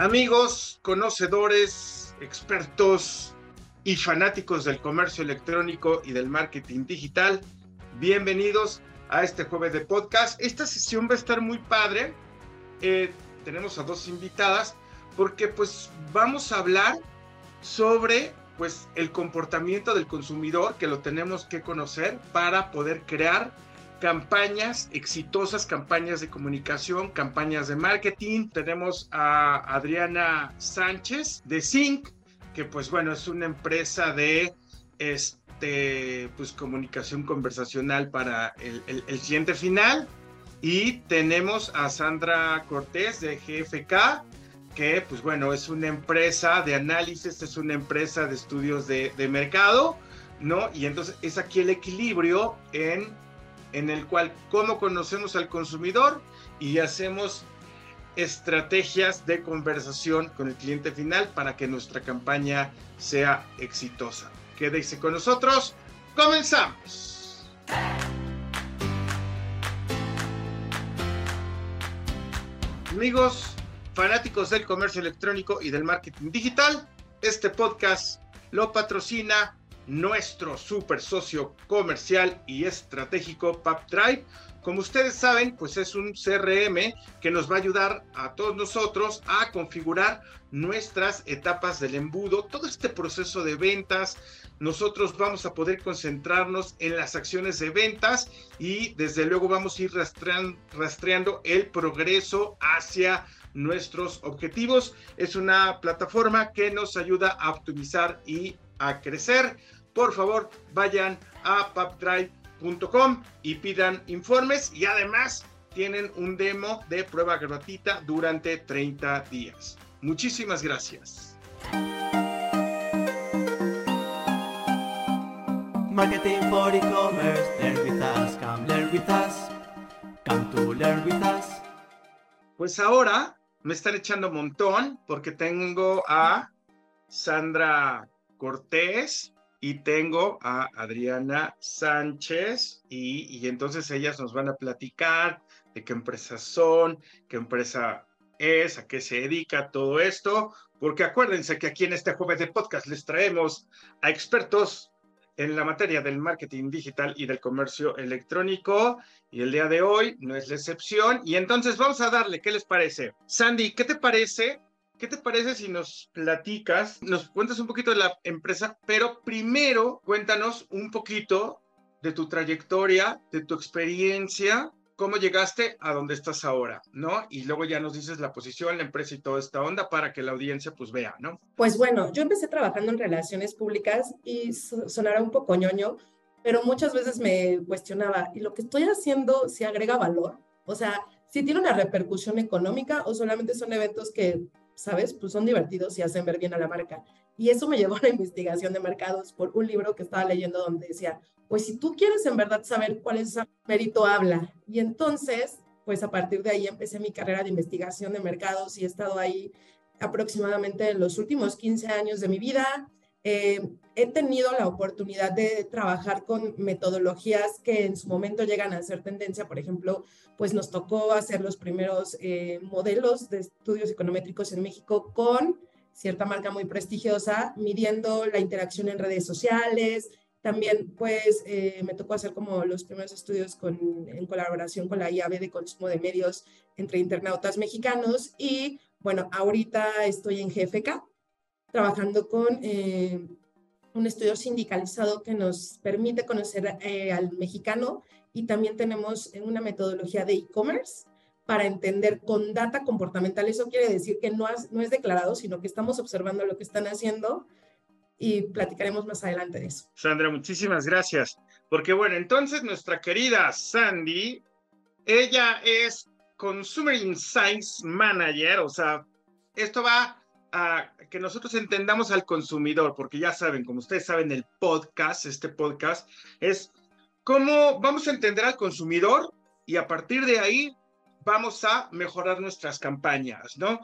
Amigos, conocedores, expertos y fanáticos del comercio electrónico y del marketing digital, bienvenidos a este jueves de podcast. Esta sesión va a estar muy padre. Eh, tenemos a dos invitadas porque pues vamos a hablar sobre pues el comportamiento del consumidor que lo tenemos que conocer para poder crear campañas exitosas, campañas de comunicación, campañas de marketing. Tenemos a Adriana Sánchez de Sync, que pues bueno, es una empresa de este, pues comunicación conversacional para el, el, el cliente final. Y tenemos a Sandra Cortés de GFK, que pues bueno, es una empresa de análisis, es una empresa de estudios de, de mercado, ¿no? Y entonces es aquí el equilibrio en en el cual cómo conocemos al consumidor y hacemos estrategias de conversación con el cliente final para que nuestra campaña sea exitosa. Quédese con nosotros. Comenzamos. Amigos, fanáticos del comercio electrónico y del marketing digital, este podcast lo patrocina nuestro super socio comercial y estratégico PubDrive. Como ustedes saben, pues es un CRM que nos va a ayudar a todos nosotros a configurar nuestras etapas del embudo, todo este proceso de ventas. Nosotros vamos a poder concentrarnos en las acciones de ventas y desde luego vamos a ir rastreando, rastreando el progreso hacia nuestros objetivos. Es una plataforma que nos ayuda a optimizar y a crecer por favor vayan a pubdrive.com y pidan informes y además tienen un demo de prueba gratuita durante 30 días. Muchísimas gracias. Marketing for e-commerce, learn with us, come learn with us, come to learn with us. Pues ahora me están echando un montón porque tengo a Sandra Cortés, y tengo a Adriana Sánchez y, y, entonces ellas nos van a platicar de qué empresas son, qué empresa es, a qué se dedica todo esto, porque acuérdense que aquí en este jueves de podcast les traemos a expertos en la materia del marketing digital y del comercio electrónico y el día de hoy no es la excepción y entonces vamos a darle, ¿qué les parece? Sandy, ¿qué te parece ¿Qué te parece si nos platicas, nos cuentas un poquito de la empresa, pero primero cuéntanos un poquito de tu trayectoria, de tu experiencia, cómo llegaste a donde estás ahora, ¿no? Y luego ya nos dices la posición, la empresa y toda esta onda para que la audiencia pues vea, ¿no? Pues bueno, yo empecé trabajando en relaciones públicas y sonará un poco ñoño, pero muchas veces me cuestionaba, ¿y lo que estoy haciendo si agrega valor? O sea, si tiene una repercusión económica o solamente son eventos que ¿sabes? Pues son divertidos y hacen ver bien a la marca. Y eso me llevó a la investigación de mercados por un libro que estaba leyendo donde decía, pues si tú quieres en verdad saber cuál es ese mérito, habla. Y entonces, pues a partir de ahí empecé mi carrera de investigación de mercados y he estado ahí aproximadamente en los últimos 15 años de mi vida. Eh, he tenido la oportunidad de trabajar con metodologías que en su momento llegan a ser tendencia. Por ejemplo, pues nos tocó hacer los primeros eh, modelos de estudios econométricos en México con cierta marca muy prestigiosa, midiendo la interacción en redes sociales. También, pues, eh, me tocó hacer como los primeros estudios con, en colaboración con la IAB de consumo de medios entre internautas mexicanos. Y, bueno, ahorita estoy en GFK, trabajando con eh, un estudio sindicalizado que nos permite conocer eh, al mexicano y también tenemos una metodología de e-commerce para entender con data comportamental. Eso quiere decir que no, es, no es declarado, sino que estamos observando lo que están haciendo y platicaremos más adelante de eso. Sandra, muchísimas gracias. Porque bueno, entonces nuestra querida Sandy, ella es Consumer Insights Manager, o sea, esto va a que nosotros entendamos al consumidor, porque ya saben, como ustedes saben, el podcast, este podcast, es cómo vamos a entender al consumidor y a partir de ahí vamos a mejorar nuestras campañas, ¿no?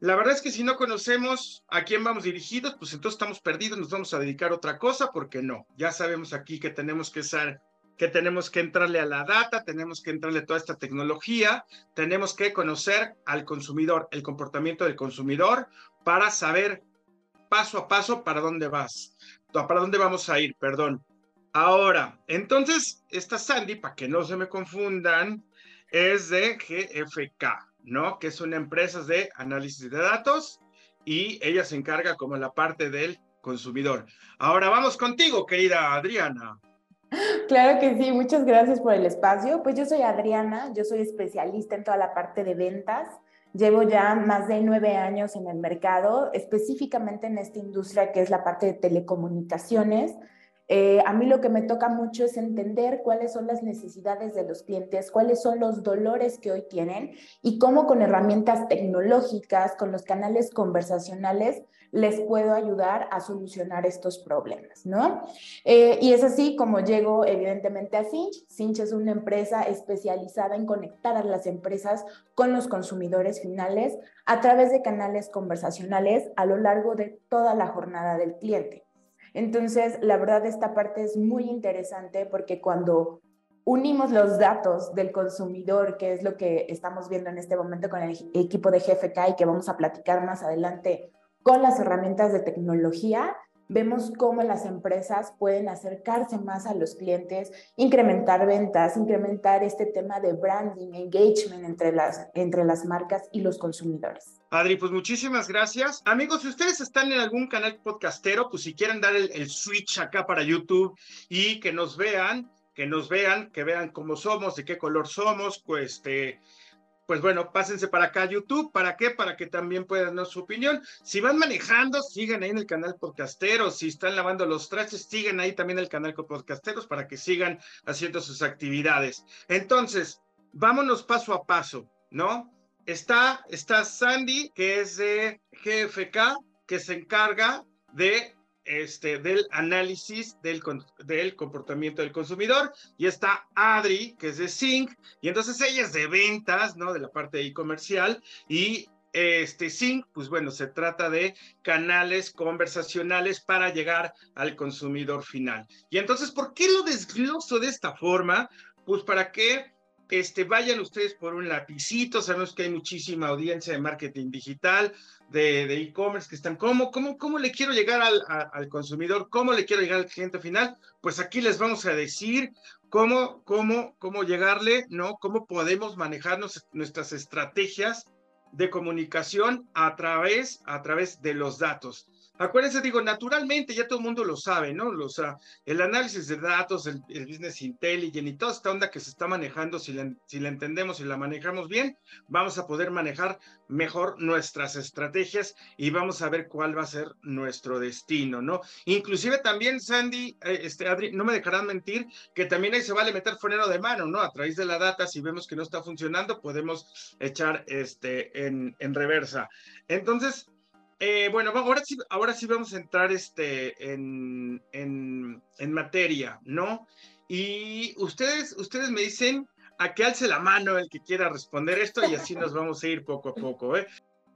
La verdad es que si no conocemos a quién vamos dirigidos, pues entonces estamos perdidos, nos vamos a dedicar a otra cosa, porque no, ya sabemos aquí que tenemos que ser que tenemos que entrarle a la data, tenemos que entrarle a toda esta tecnología, tenemos que conocer al consumidor, el comportamiento del consumidor para saber paso a paso para dónde vas, para dónde vamos a ir, perdón. Ahora, entonces, esta Sandy, para que no se me confundan, es de GFK, ¿no? Que es una empresa de análisis de datos y ella se encarga como la parte del consumidor. Ahora vamos contigo, querida Adriana. Claro que sí, muchas gracias por el espacio. Pues yo soy Adriana, yo soy especialista en toda la parte de ventas. Llevo ya más de nueve años en el mercado, específicamente en esta industria que es la parte de telecomunicaciones. Eh, a mí lo que me toca mucho es entender cuáles son las necesidades de los clientes, cuáles son los dolores que hoy tienen y cómo con herramientas tecnológicas, con los canales conversacionales, les puedo ayudar a solucionar estos problemas, ¿no? Eh, y es así como llego evidentemente a Cinch. Cinch es una empresa especializada en conectar a las empresas con los consumidores finales a través de canales conversacionales a lo largo de toda la jornada del cliente. Entonces, la verdad, esta parte es muy interesante porque cuando unimos los datos del consumidor, que es lo que estamos viendo en este momento con el equipo de GFK y que vamos a platicar más adelante con las herramientas de tecnología, vemos cómo las empresas pueden acercarse más a los clientes, incrementar ventas, incrementar este tema de branding, engagement entre las, entre las marcas y los consumidores. Adri, pues muchísimas gracias. Amigos, si ustedes están en algún canal podcastero, pues si quieren dar el, el switch acá para YouTube y que nos vean, que nos vean, que vean cómo somos, de qué color somos, pues este pues bueno, pásense para acá a YouTube. ¿Para qué? Para que también puedan dar su opinión. Si van manejando, sigan ahí en el canal Podcastero. Si están lavando los trastes, sigan ahí también el canal Podcasteros para que sigan haciendo sus actividades. Entonces, vámonos paso a paso, ¿no? Está, está Sandy, que es de GFK, que se encarga de este, del análisis del, comportamiento del consumidor, y está Adri, que es de Sync, y entonces ella es de ventas, ¿no? De la parte e comercial, y este Sync, pues bueno, se trata de canales conversacionales para llegar al consumidor final. Y entonces, ¿por qué lo desgloso de esta forma? Pues para que este, vayan ustedes por un lapicito, sabemos que hay muchísima audiencia de marketing digital, de e-commerce que están, ¿cómo, cómo, ¿cómo le quiero llegar al, al, consumidor? ¿Cómo le quiero llegar al cliente final? Pues aquí les vamos a decir cómo, cómo, cómo llegarle, ¿no? Cómo podemos manejarnos nuestras estrategias de comunicación a través, a través de los datos. Acuérdense, digo, naturalmente, ya todo el mundo lo sabe, ¿no? O sea, el análisis de datos, el, business intelligence y toda esta onda que se está manejando, si la, si la entendemos y la manejamos bien, vamos a poder manejar mejor nuestras estrategias y vamos a ver cuál va a ser nuestro destino, ¿no? Inclusive también, Sandy, eh, este, Adri, no me dejarán mentir, que también ahí se vale meter freno de mano, ¿no? A través de la data, si vemos que no está funcionando, podemos echar este en, en reversa. Entonces, eh, bueno, ahora sí, ahora sí vamos a entrar este, en, en, en, materia, ¿no? Y ustedes, ustedes me dicen a que alce la mano el que quiera responder esto y así nos vamos a ir poco a poco. ¿eh?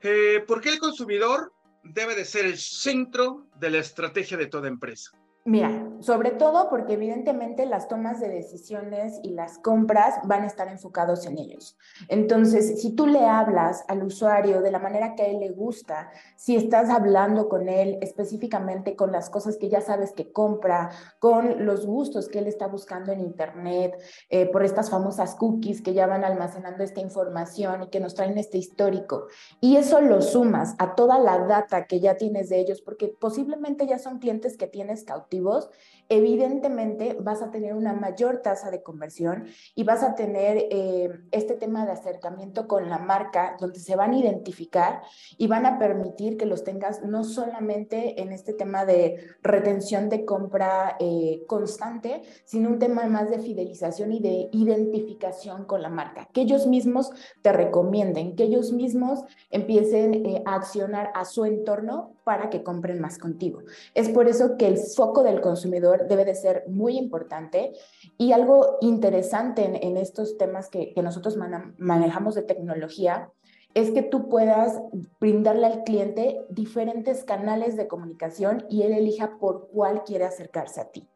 Eh, por qué el consumidor debe de ser el centro de la estrategia de toda empresa? Mira, sobre todo porque evidentemente las tomas de decisiones y las compras van a estar enfocados en ellos. Entonces, si tú le hablas al usuario de la manera que a él le gusta, si estás hablando con él específicamente con las cosas que ya sabes que compra, con los gustos que él está buscando en Internet, eh, por estas famosas cookies que ya van almacenando esta información y que nos traen este histórico, y eso lo sumas a toda la data que ya tienes de ellos, porque posiblemente ya son clientes que tienes cautivos evidentemente vas a tener una mayor tasa de conversión y vas a tener eh, este tema de acercamiento con la marca donde se van a identificar y van a permitir que los tengas no solamente en este tema de retención de compra eh, constante, sino un tema más de fidelización y de identificación con la marca, que ellos mismos te recomienden, que ellos mismos empiecen eh, a accionar a su entorno para que compren más contigo. Es por eso que el foco del consumidor debe de ser muy importante y algo interesante en, estos temas que, nosotros manejamos de tecnología es que tú puedas brindarle al cliente diferentes canales de comunicación y él elija por cuál quiere acercarse a ti.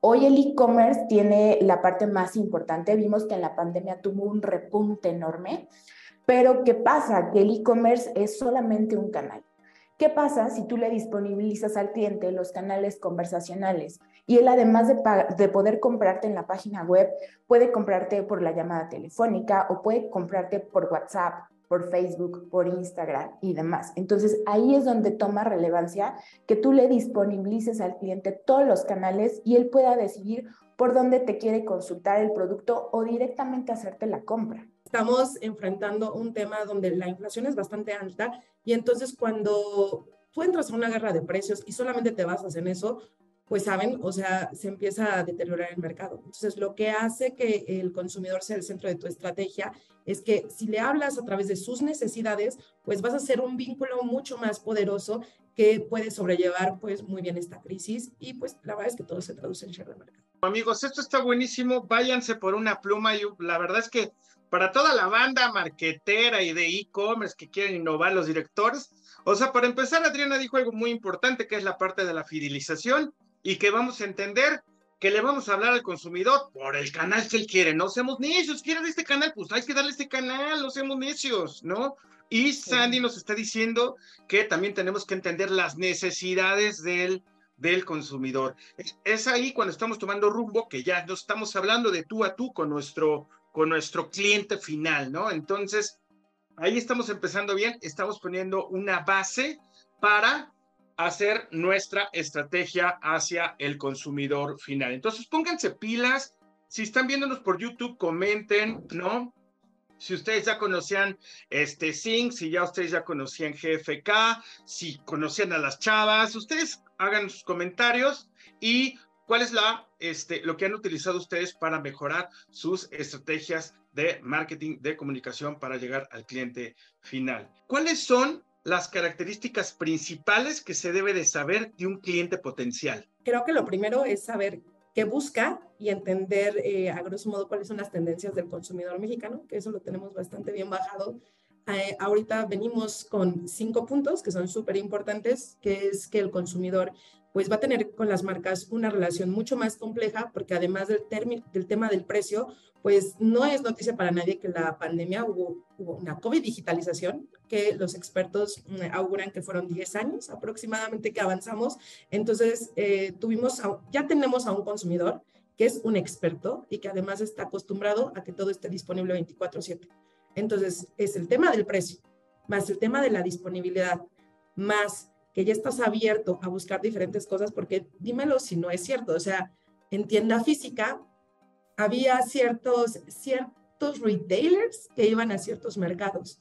Hoy el e-commerce tiene la parte más importante. Vimos que en la pandemia tuvo un repunte enorme, pero ¿qué pasa? Que el e-commerce es solamente un canal. ¿Qué pasa si tú le disponibilizas al cliente los canales conversacionales y él además de, de, poder comprarte en la página web, puede comprarte por la llamada telefónica o puede comprarte por WhatsApp por Facebook, por Instagram y demás. Entonces ahí es donde toma relevancia que tú le disponibilices al cliente todos los canales y él pueda decidir por dónde te quiere consultar el producto o directamente hacerte la compra. Estamos enfrentando un tema donde la inflación es bastante alta y entonces cuando tú entras a una guerra de precios y solamente te basas en eso, pues saben, o sea, se empieza a deteriorar el mercado. Entonces, lo que hace que el consumidor sea el centro de tu estrategia es que si le hablas a través de sus necesidades, pues vas a hacer un vínculo mucho más poderoso que puede sobrellevar pues muy bien esta crisis y pues la verdad es que todo se traduce en share de mercado. Amigos, esto está buenísimo, váyanse por una pluma y la verdad es que para toda la banda marquetera y de e-commerce que quieren innovar los directores, o sea, para empezar, Adriana dijo algo muy importante que es la parte de la fidelización y que vamos a entender que le vamos a hablar al consumidor por el canal que él quiere. No seamos necios, quiere este canal, pues hay que darle este canal, no seamos necios, ¿no? Y Sandy nos está diciendo que también tenemos que entender las necesidades del, del consumidor. Es, ahí cuando estamos tomando rumbo que ya no estamos hablando de tú a tú con nuestro, con nuestro cliente final, ¿no? Entonces, ahí estamos empezando bien, estamos poniendo una base para hacer nuestra estrategia hacia el consumidor final. Entonces, pónganse pilas. Si están viéndonos por YouTube, comenten, ¿no? Si ustedes ya conocían este Sync, si ya ustedes ya conocían GFK, si conocían a las chavas, ustedes hagan sus comentarios y cuál es la, este, lo que han utilizado ustedes para mejorar sus estrategias de marketing, de comunicación para llegar al cliente final. ¿Cuáles son las características principales que se debe de saber de un cliente potencial? Creo que lo primero es saber qué busca y entender eh, a grosso modo cuáles son las tendencias del consumidor mexicano, que eso lo tenemos bastante bien bajado. Eh, ahorita venimos con cinco puntos que son súper importantes, que es que el consumidor pues va a tener con las marcas una relación mucho más compleja, porque además del, del tema del precio, pues no es noticia para nadie que la pandemia hubo, hubo una COVID digitalización, que los expertos mm, auguran que fueron 10 años aproximadamente que avanzamos. Entonces, eh, tuvimos, ya tenemos a un consumidor que es un experto y que además está acostumbrado a que todo esté disponible 24/7. Entonces, es el tema del precio, más el tema de la disponibilidad, más que ya estás abierto a buscar diferentes cosas, porque dímelo si no es cierto, o sea, en tienda física había ciertos, ciertos retailers que iban a ciertos mercados,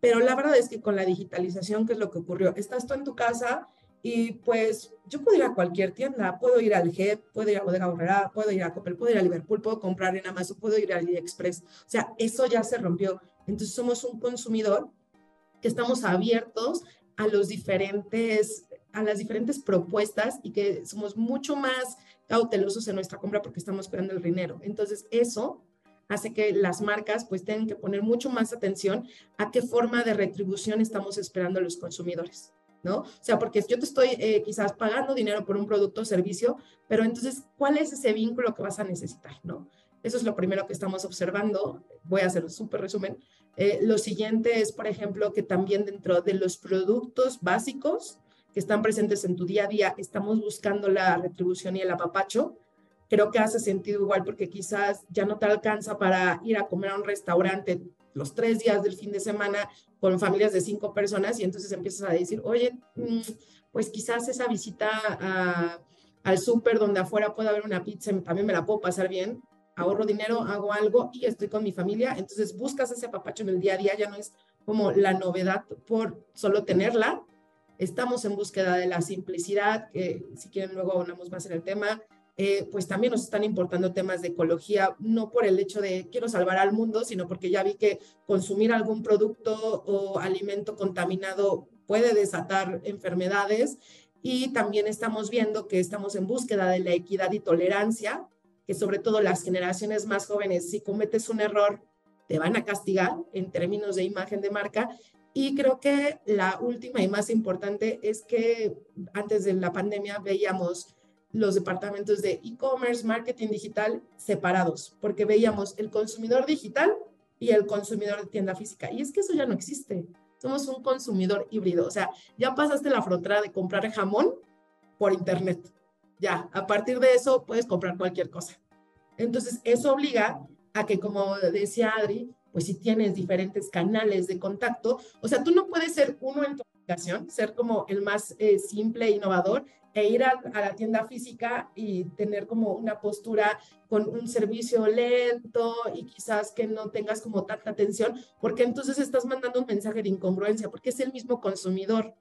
pero la verdad es que con la digitalización, ¿qué es lo que ocurrió? Estás tú en tu casa y pues yo puedo ir a cualquier tienda, puedo ir al GEP, puedo ir a Bodega Horrera, puedo ir a Coppel, puedo ir a Liverpool, puedo comprar en Amazon, puedo ir a AliExpress. O sea, eso ya se rompió. Entonces somos un consumidor que estamos abiertos a los diferentes a las diferentes propuestas y que somos mucho más cautelosos en nuestra compra porque estamos cuidando el dinero. Entonces, eso hace que las marcas pues tengan que poner mucho más atención a qué forma de retribución estamos esperando a los consumidores, ¿no? O sea, porque yo te estoy eh, quizás pagando dinero por un producto o servicio, pero entonces, ¿cuál es ese vínculo que vas a necesitar, ¿no? Eso es lo primero que estamos observando. Voy a hacer un súper resumen. Eh, lo siguiente es, por ejemplo, que también dentro de los productos básicos que están presentes en tu día a día, estamos buscando la retribución y el apapacho. Creo que hace sentido igual porque quizás ya no te alcanza para ir a comer a un restaurante los tres días del fin de semana con familias de cinco personas y entonces empiezas a decir, oye, mm, pues quizás esa visita al súper donde afuera puede haber una pizza, también me la puedo pasar bien, ahorro dinero, hago algo y estoy con mi familia. Entonces buscas ese apapacho en el día a día, ya no es como la novedad por solo tenerla. Estamos en búsqueda de la simplicidad, que si quieren luego hablamos más en el tema. Eh, pues también nos están importando temas de ecología, no por el hecho de quiero salvar al mundo, sino porque ya vi que consumir algún producto o alimento contaminado puede desatar enfermedades y también estamos viendo que estamos en búsqueda de la equidad y tolerancia que sobre todo las generaciones más jóvenes, si cometes un error, te van a castigar en términos de imagen de marca. Y creo que la última y más importante es que antes de la pandemia veíamos los departamentos de e-commerce, marketing digital separados, porque veíamos el consumidor digital y el consumidor de tienda física. Y es que eso ya no existe. Somos un consumidor híbrido. O sea, ya pasaste la frontera de comprar jamón por internet. Ya, a partir de eso puedes comprar cualquier cosa. Entonces, eso obliga a que, como decía Adri, pues si tienes diferentes canales de contacto, o sea, tú no puedes ser uno en tu aplicación, ser como el más eh, simple e innovador e ir a, la tienda física y tener como una postura con un servicio lento y quizás que no tengas como tanta atención, porque entonces estás mandando un mensaje de incongruencia, porque es el mismo consumidor.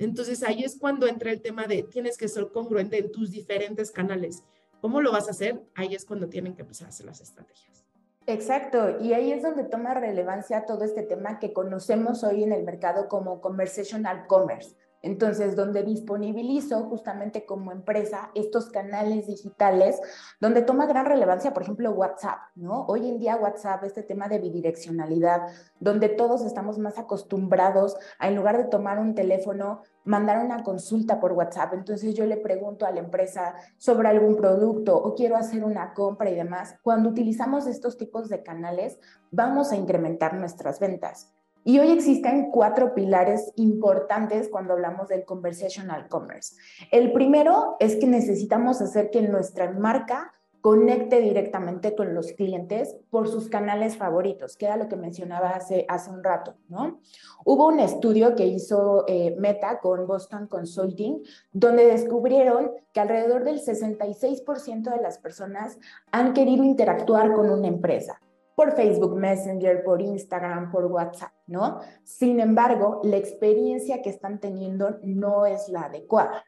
Entonces ahí es cuando entra el tema de tienes que ser congruente en tus diferentes canales. ¿Cómo lo vas a hacer? Ahí es cuando tienen que empezar a hacer las estrategias. Exacto, y ahí es donde toma relevancia todo este tema que conocemos hoy en el mercado como conversational commerce. Entonces, donde disponibilizo justamente como empresa estos canales digitales, donde toma gran relevancia, por ejemplo, WhatsApp, ¿no? Hoy en día WhatsApp, este tema de bidireccionalidad, donde todos estamos más acostumbrados a, en lugar de tomar un teléfono, mandar una consulta por WhatsApp. Entonces yo le pregunto a la empresa sobre algún producto o quiero hacer una compra y demás. Cuando utilizamos estos tipos de canales, vamos a incrementar nuestras ventas. Y hoy existen cuatro pilares importantes cuando hablamos del conversational commerce. El primero es que necesitamos hacer que nuestra marca conecte directamente con los clientes por sus canales favoritos, que era lo que mencionaba hace, un rato, ¿no? Hubo un estudio que hizo eh, Meta con Boston Consulting, donde descubrieron que alrededor del 66% de las personas han querido interactuar con una empresa por Facebook Messenger, por Instagram, por WhatsApp, ¿no? Sin embargo, la experiencia que están teniendo no es la adecuada.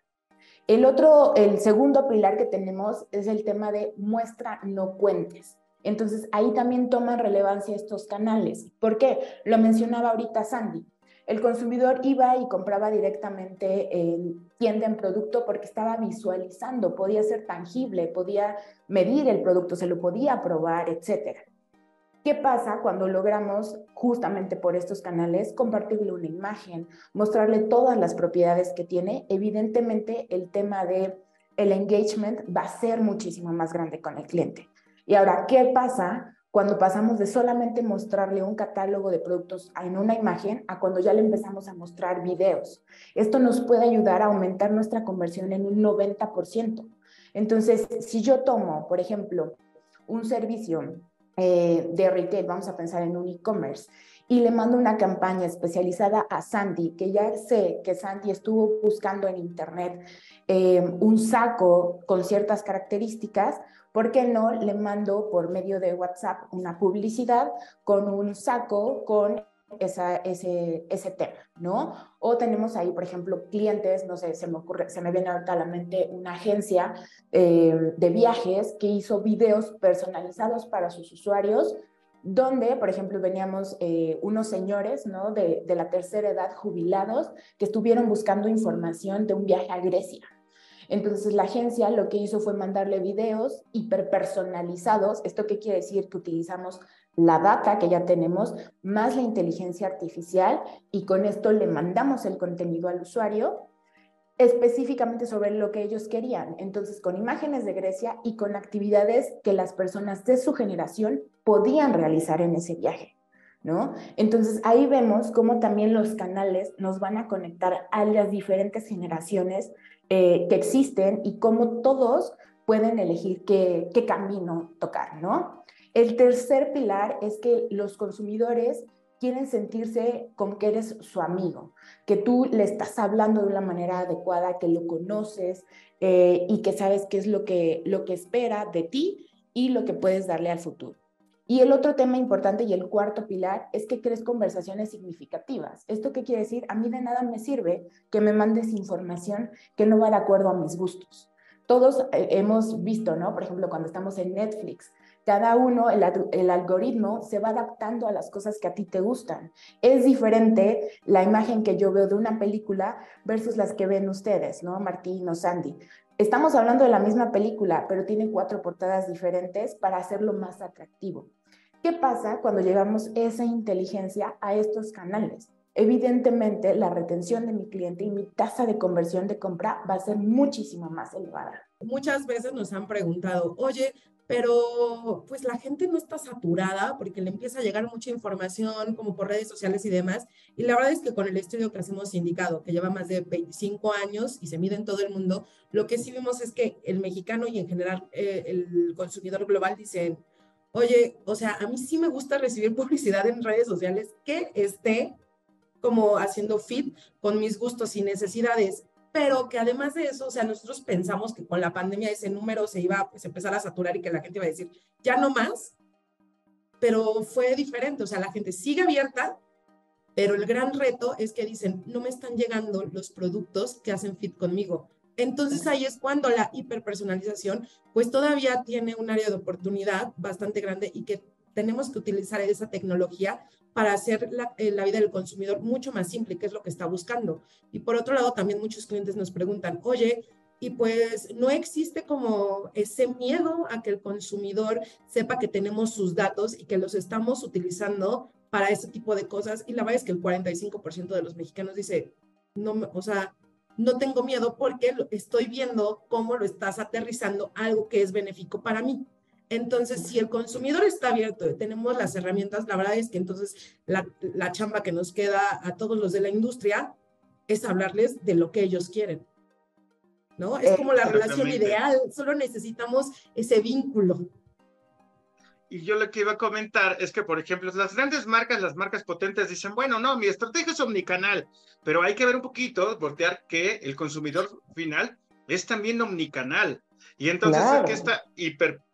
El otro, el segundo pilar que tenemos es el tema de muestra, no cuentes. Entonces, ahí también toman relevancia estos canales. ¿Por qué? Lo mencionaba ahorita Sandy. El consumidor iba y compraba directamente en tienda en producto porque estaba visualizando, podía ser tangible, podía medir el producto, se lo podía probar, etcétera. ¿Qué pasa cuando logramos justamente por estos canales compartirle una imagen, mostrarle todas las propiedades que tiene? Evidentemente el tema de el engagement va a ser muchísimo más grande con el cliente. Y ahora, ¿qué pasa cuando pasamos de solamente mostrarle un catálogo de productos en una imagen a cuando ya le empezamos a mostrar videos? Esto nos puede ayudar a aumentar nuestra conversión en un 90%. Entonces, si yo tomo, por ejemplo, un servicio eh, de retail, vamos a pensar en un e-commerce, y le mando una campaña especializada a Sandy, que ya sé que Sandy estuvo buscando en internet eh, un saco con ciertas características, ¿por qué no le mando por medio de WhatsApp una publicidad con un saco con ese, tema, ¿no? O tenemos ahí, por ejemplo, clientes, no sé, se me ocurre, se me viene a la mente una agencia eh, de viajes que hizo videos personalizados para sus usuarios, donde, por ejemplo, veníamos eh, unos señores, ¿no? De, de la tercera edad jubilados que estuvieron buscando información de un viaje a Grecia, entonces la agencia lo que hizo fue mandarle videos hiperpersonalizados. ¿Esto qué quiere decir? Que utilizamos la data que ya tenemos más la inteligencia artificial y con esto le mandamos el contenido al usuario específicamente sobre lo que ellos querían. Entonces, con imágenes de Grecia y con actividades que las personas de su generación podían realizar en ese viaje. ¿No? Entonces ahí vemos cómo también los canales nos van a conectar a las diferentes generaciones eh, que existen y cómo todos pueden elegir qué, qué camino tocar, ¿no? El tercer pilar es que los consumidores quieren sentirse como que eres su amigo, que tú le estás hablando de una manera adecuada, que lo conoces eh, y que sabes qué es lo que, lo que espera de ti y lo que puedes darle al futuro. Y el otro tema importante y el cuarto pilar es que crees conversaciones significativas. ¿Esto qué quiere decir? A mí de nada me sirve que me mandes información que no va de acuerdo a mis gustos. Todos eh, hemos visto, ¿no? Por ejemplo, cuando estamos en Netflix, cada uno, el, algoritmo se va adaptando a las cosas que a ti te gustan. Es diferente la imagen que yo veo de una película versus las que ven ustedes, ¿no? Martín o Sandy. Estamos hablando de la misma película, pero tiene cuatro portadas diferentes para hacerlo más atractivo. ¿Qué pasa cuando llevamos esa inteligencia a estos canales? Evidentemente, la retención de mi cliente y mi tasa de conversión de compra va a ser muchísimo más elevada. Muchas veces nos han preguntado, oye, pero pues la gente no está saturada porque le empieza a llegar mucha información como por redes sociales y demás. Y la verdad es que con el estudio que hemos indicado, que lleva más de 25 años y se mide en todo el mundo, lo que sí vimos es que el mexicano y en general eh, el consumidor global dicen, oye, o sea, a mí sí me gusta recibir publicidad en redes sociales que esté como haciendo fit con mis gustos y necesidades, pero que además de eso, o sea, nosotros pensamos que con la pandemia ese número se iba pues, a empezar a saturar y que la gente iba a decir, ya no más, pero fue diferente, o sea, la gente sigue abierta, pero el gran reto es que dicen, no me están llegando los productos que hacen fit conmigo. Entonces ahí es cuando la hiperpersonalización pues todavía tiene un área de oportunidad bastante grande y que tenemos que utilizar esa tecnología para hacer la, eh, la, vida del consumidor mucho más simple, que es lo que está buscando. Y por otro lado, también muchos clientes nos preguntan, oye, y pues no existe como ese miedo a que el consumidor sepa que tenemos sus datos y que los estamos utilizando para ese tipo de cosas. Y la verdad es que el 45% de los mexicanos dice, no, o sea, no tengo miedo porque estoy viendo cómo lo estás aterrizando algo que es benéfico para mí. Entonces, si el consumidor está abierto, tenemos las herramientas, la verdad es que entonces la, la, chamba que nos queda a todos los de la industria es hablarles de lo que ellos quieren. ¿No? Es como la relación ideal, solo necesitamos ese vínculo. Y yo lo que iba a comentar es que, por ejemplo, las grandes marcas, las marcas potentes dicen, bueno, no, mi estrategia es omnicanal, pero hay que ver un poquito, voltear que el consumidor final es también omnicanal. Y entonces claro. que esta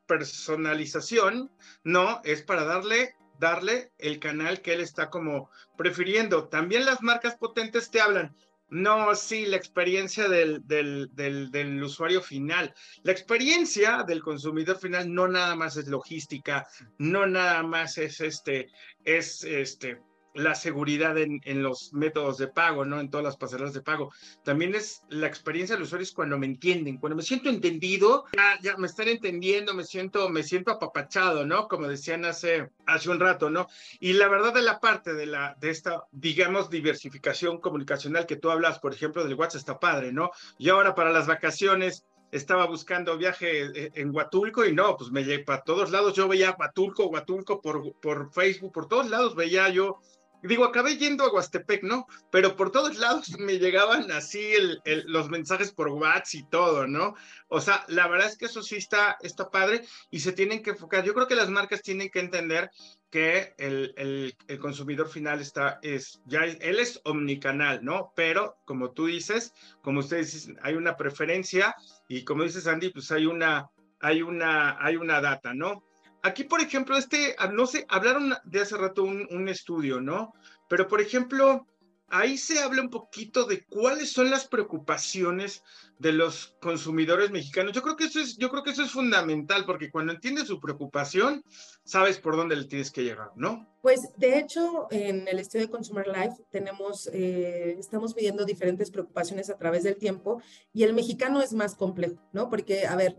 hiperpersonalización, no, es para darle darle el canal que él está como prefiriendo. También las marcas potentes te hablan, no, sí, la experiencia del, del, del, del, usuario final. La experiencia del consumidor final no nada más es logística, no nada más es este, es este, la seguridad en, en, los métodos de pago, ¿no? En todas las pasarelas de pago. También es la experiencia del usuario es cuando me entienden, cuando me siento entendido, ya, ya me están entendiendo, me siento, me siento apapachado, ¿no? Como decían hace, hace un rato, ¿no? Y la verdad de la parte de la, de esta, digamos, diversificación comunicacional que tú hablas, por ejemplo, del WhatsApp está padre, ¿no? Y ahora para las vacaciones, estaba buscando viaje en Huatulco y no, pues me llegué para todos lados. Yo veía Huatulco, Huatulco por, por Facebook, por todos lados veía yo Digo, acabé yendo a Huastepec, ¿no? Pero por todos lados me llegaban así el, el, los mensajes por WhatsApp y todo, ¿no? O sea, la verdad es que eso sí está, está padre y se tienen que enfocar. Yo creo que las marcas tienen que entender que el, el, el consumidor final está, es, ya, él es omnicanal, ¿no? Pero como tú dices, como ustedes dicen, hay una preferencia y como dices Andy, pues hay una, hay una, hay una data, ¿no? Aquí, por ejemplo, este, no sé, hablaron de hace rato un, un, estudio, ¿no? Pero, por ejemplo, ahí se habla un poquito de cuáles son las preocupaciones de los consumidores mexicanos. Yo creo que eso es, yo creo que eso es fundamental, porque cuando entiendes su preocupación, sabes por dónde le tienes que llegar, ¿no? Pues, de hecho, en el estudio de Consumer Life tenemos, eh, estamos midiendo diferentes preocupaciones a través del tiempo, y el mexicano es más complejo, ¿no? Porque, a ver,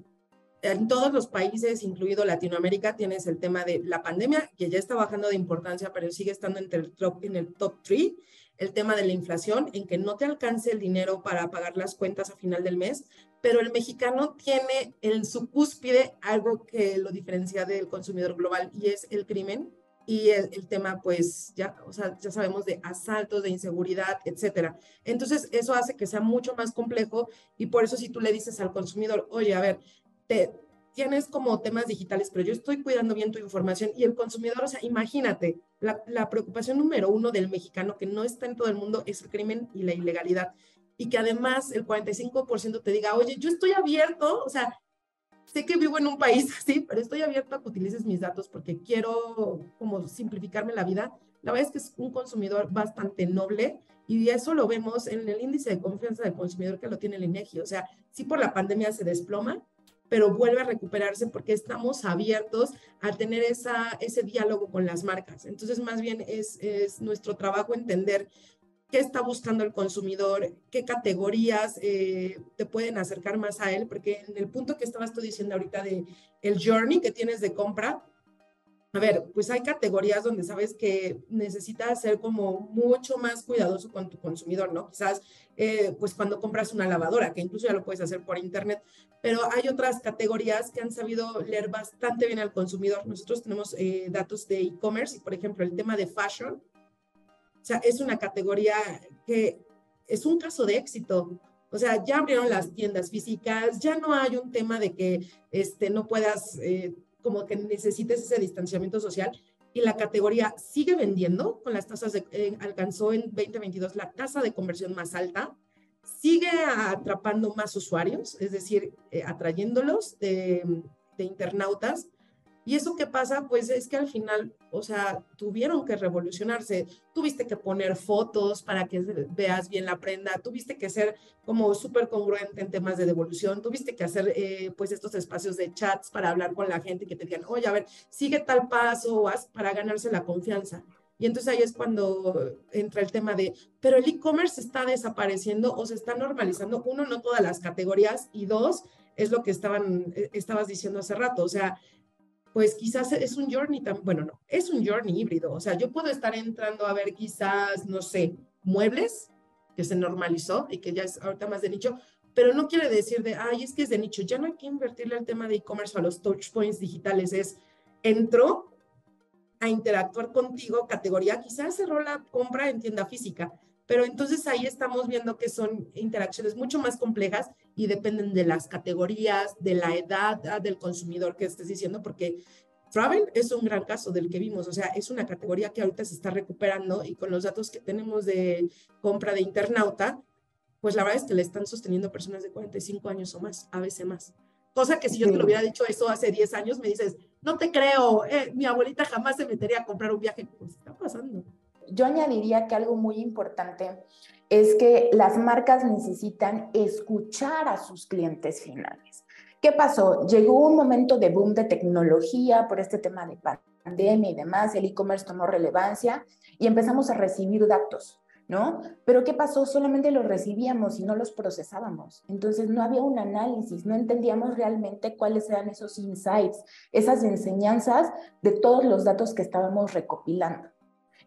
en todos los países, incluido Latinoamérica, tienes el tema de la pandemia, que ya está bajando de importancia, pero sigue estando entre el top, en el top three. El tema de la inflación, en que no te alcance el dinero para pagar las cuentas a final del mes, pero el mexicano tiene en su cúspide algo que lo diferencia del consumidor global y es el crimen y el, el, tema, pues, ya, o sea, ya sabemos de asaltos, de inseguridad, etcétera. Entonces, eso hace que sea mucho más complejo y por eso si tú le dices al consumidor, oye, a ver, te, tienes como temas digitales, pero yo estoy cuidando bien tu información y el consumidor, o sea, imagínate, la, la, preocupación número uno del mexicano que no está en todo el mundo es el crimen y la ilegalidad. Y que además el 45% te diga, oye, yo estoy abierto, o sea, sé que vivo en un país así, pero estoy abierto a que utilices mis datos porque quiero como simplificarme la vida. La verdad es que es un consumidor bastante noble y eso lo vemos en el índice de confianza del consumidor que lo tiene el INEGI. O sea, sí por la pandemia se desploma, pero vuelve a recuperarse porque estamos abiertos a tener esa, ese diálogo con las marcas. Entonces, más bien es, es nuestro trabajo entender qué está buscando el consumidor, qué categorías eh, te pueden acercar más a él, porque en el punto que estabas tú diciendo ahorita de el journey que tienes de compra, a ver, pues hay categorías donde sabes que necesitas ser como mucho más cuidadoso con tu consumidor, ¿no? Quizás, eh, pues cuando compras una lavadora, que incluso ya lo puedes hacer por internet, pero hay otras categorías que han sabido leer bastante bien al consumidor. Nosotros tenemos eh, datos de e-commerce y, por ejemplo, el tema de fashion, o sea, es una categoría que es un caso de éxito. O sea, ya abrieron las tiendas físicas, ya no hay un tema de que este, no puedas... Eh, como que necesites ese distanciamiento social y la categoría sigue vendiendo con las tasas de, eh, alcanzó en 2022 la tasa de conversión más alta, sigue atrapando más usuarios, es decir, eh, atrayéndolos de, de internautas y eso que pasa, pues es que al final, o sea, tuvieron que revolucionarse. Tuviste que poner fotos para que veas bien la prenda, tuviste que ser como súper congruente en temas de devolución, tuviste que hacer eh, pues estos espacios de chats para hablar con la gente que te digan, oye, a ver, sigue tal paso para ganarse la confianza. Y entonces ahí es cuando entra el tema de, pero el e-commerce está desapareciendo o se está normalizando. Uno, no todas las categorías y dos, es lo que estaban, eh, estabas diciendo hace rato. O sea, pues quizás es un journey, tan, bueno, no, es un journey híbrido. O sea, yo puedo estar entrando a ver quizás, no sé, muebles, que se normalizó y que ya es ahorita más de nicho, pero no quiere decir de, ay, es que es de nicho. Ya no hay que invertirle al tema de e-commerce a los touch points digitales. Es, entró a interactuar contigo, categoría, quizás cerró la compra en tienda física, pero entonces ahí estamos viendo que son interacciones mucho más complejas y dependen de las categorías, de la edad ah, del consumidor que estés diciendo, porque travel es un gran caso del que vimos, o sea, es una categoría que ahorita se está recuperando y con los datos que tenemos de compra de internauta, pues la verdad es que le están sosteniendo personas de 45 años o más, a veces más. Cosa que si yo te lo hubiera dicho eso hace 10 años, me dices, no te creo, eh, mi abuelita jamás se metería a comprar un viaje. Pues está pasando yo añadiría que algo muy importante es que las marcas necesitan escuchar a sus clientes finales. ¿Qué pasó? Llegó un momento de boom de tecnología por este tema de pandemia y demás, el e-commerce tomó relevancia y empezamos a recibir datos, ¿no? Pero ¿qué pasó? Solamente los recibíamos y no los procesábamos. Entonces no había un análisis, no entendíamos realmente cuáles eran esos insights, esas enseñanzas de todos los datos que estábamos recopilando.